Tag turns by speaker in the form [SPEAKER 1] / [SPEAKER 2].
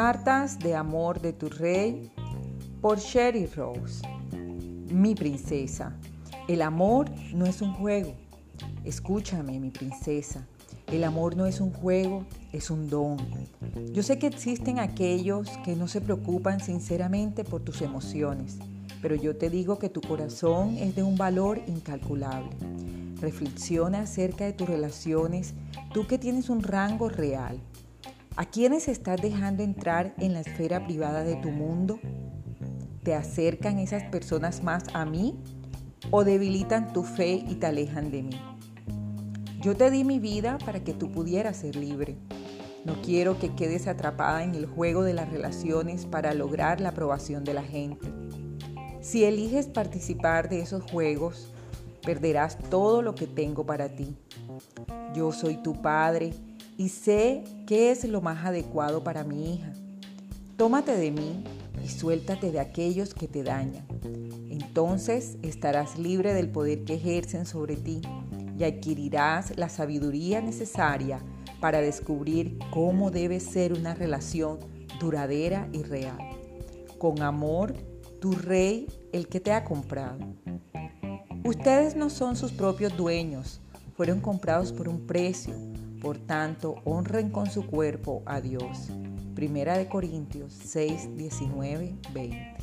[SPEAKER 1] Cartas de amor de tu rey por Sherry Rose. Mi princesa, el amor no es un juego. Escúchame, mi princesa. El amor no es un juego, es un don. Yo sé que existen aquellos que no se preocupan sinceramente por tus emociones, pero yo te digo que tu corazón es de un valor incalculable. Reflexiona acerca de tus relaciones, tú que tienes un rango real. ¿A quiénes estás dejando entrar en la esfera privada de tu mundo? ¿Te acercan esas personas más a mí o debilitan tu fe y te alejan de mí? Yo te di mi vida para que tú pudieras ser libre. No quiero que quedes atrapada en el juego de las relaciones para lograr la aprobación de la gente. Si eliges participar de esos juegos, perderás todo lo que tengo para ti. Yo soy tu padre y sé qué es lo más adecuado para mi hija. Tómate de mí y suéltate de aquellos que te dañan. Entonces estarás libre del poder que ejercen sobre ti y adquirirás la sabiduría necesaria para descubrir cómo debe ser una relación duradera y real. Con amor, tu rey, el que te ha comprado. Ustedes no son sus propios dueños, fueron comprados por un precio por tanto, honren con su cuerpo a Dios. Primera de Corintios 6, 19, 20.